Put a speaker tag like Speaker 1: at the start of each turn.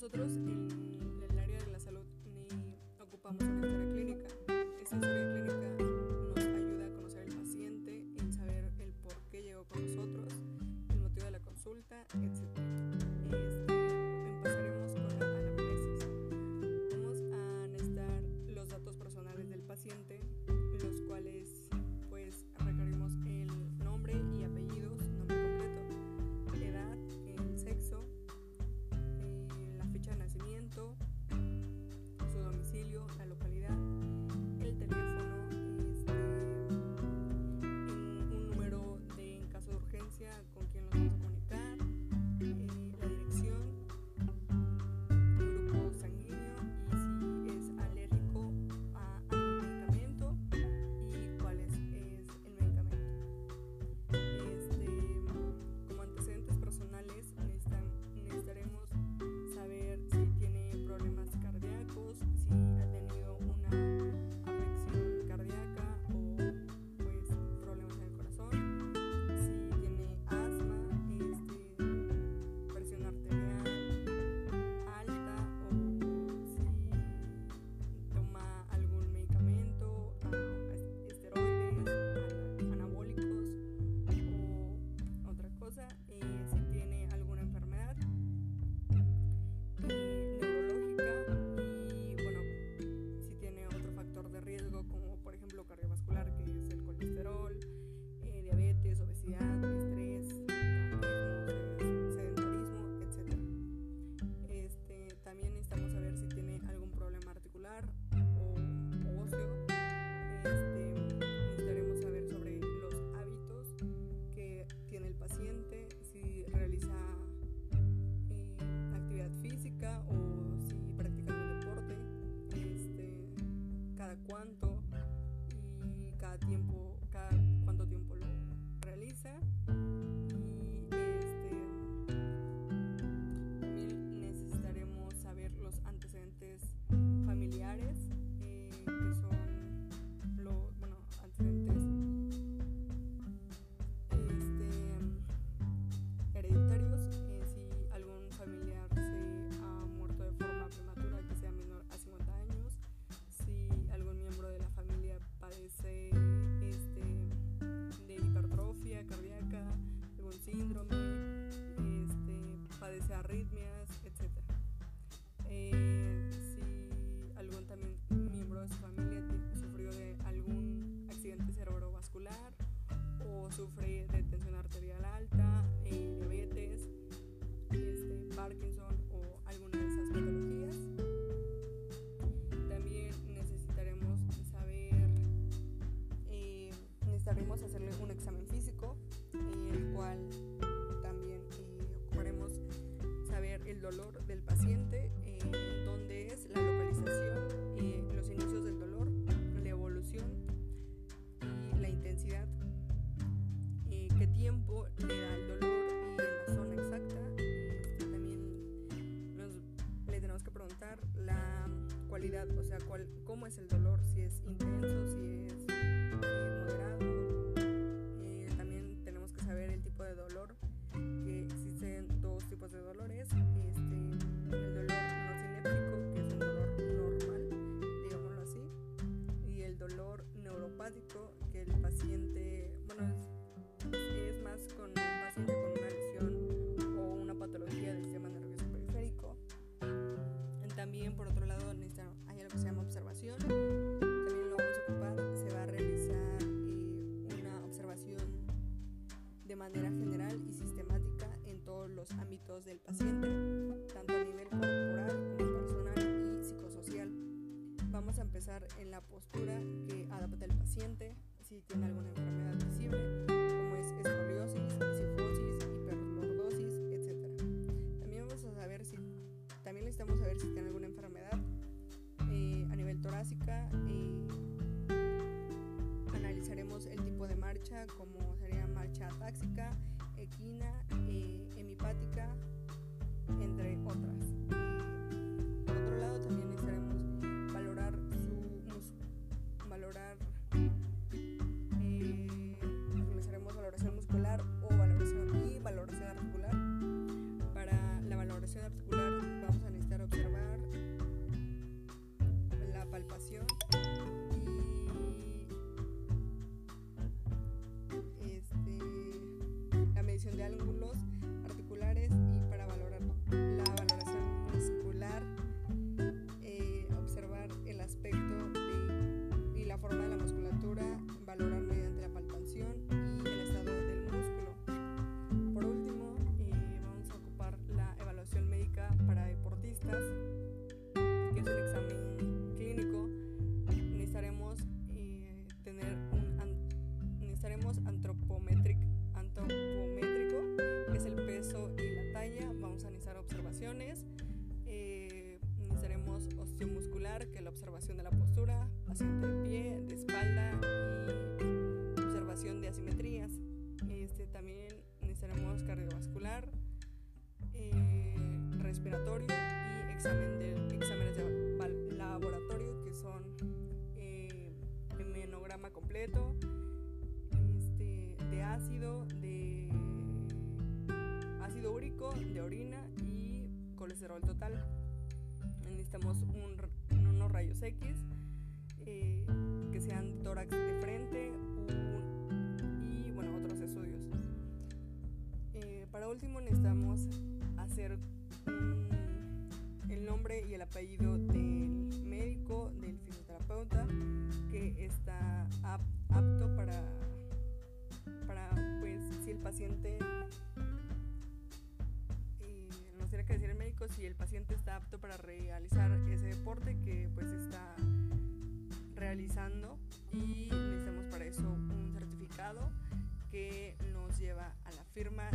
Speaker 1: Nosotros en el área de la salud ni ocupamos una historia clínica. Esta historia clínica nos ayuda a conocer al paciente, en saber el por qué llegó con nosotros, el motivo de la consulta, etc. cuánto padece arritmias, etc. Eh, si algún también miembro de su familia sufrió de algún accidente cerebrovascular o sufre de tensión arterial, cuerpo le da el dolor y en la zona exacta. Este, también nos, le tenemos que preguntar la cualidad, o sea, cuál, cómo es el dolor, si es intenso, si es que adapta el paciente, si tiene alguna enfermedad visible, como es escoliosis, sifosis, hiperlordosis, etc. También vamos a saber si también necesitamos saber si tiene alguna enfermedad eh, a nivel torácica. Eh, analizaremos el tipo de marcha, como sería marcha atáxica, equina, eh, hemipática, entre otras. que es el examen clínico, necesitaremos eh, tener un an antropométrico, que es el peso y la talla, vamos a necesitar observaciones, eh, necesitaremos osteomuscular, que es la observación de la postura, paciente de pie, de espalda y observación de asimetrías. Este, también necesitaremos cardiovascular, eh, respiratorio examen de, exámenes de laboratorio que son eh, completo, este, de ácido, de ácido úrico, de orina y colesterol total. Necesitamos unos rayos X eh, que sean tórax de frente y bueno, otros estudios. Eh, para último necesitamos hacer y el apellido del médico, del fisioterapeuta que está apto para, para pues si el paciente tiene que decir el si el paciente está apto para realizar ese deporte que pues está realizando y necesitamos para eso un certificado que nos lleva a la firma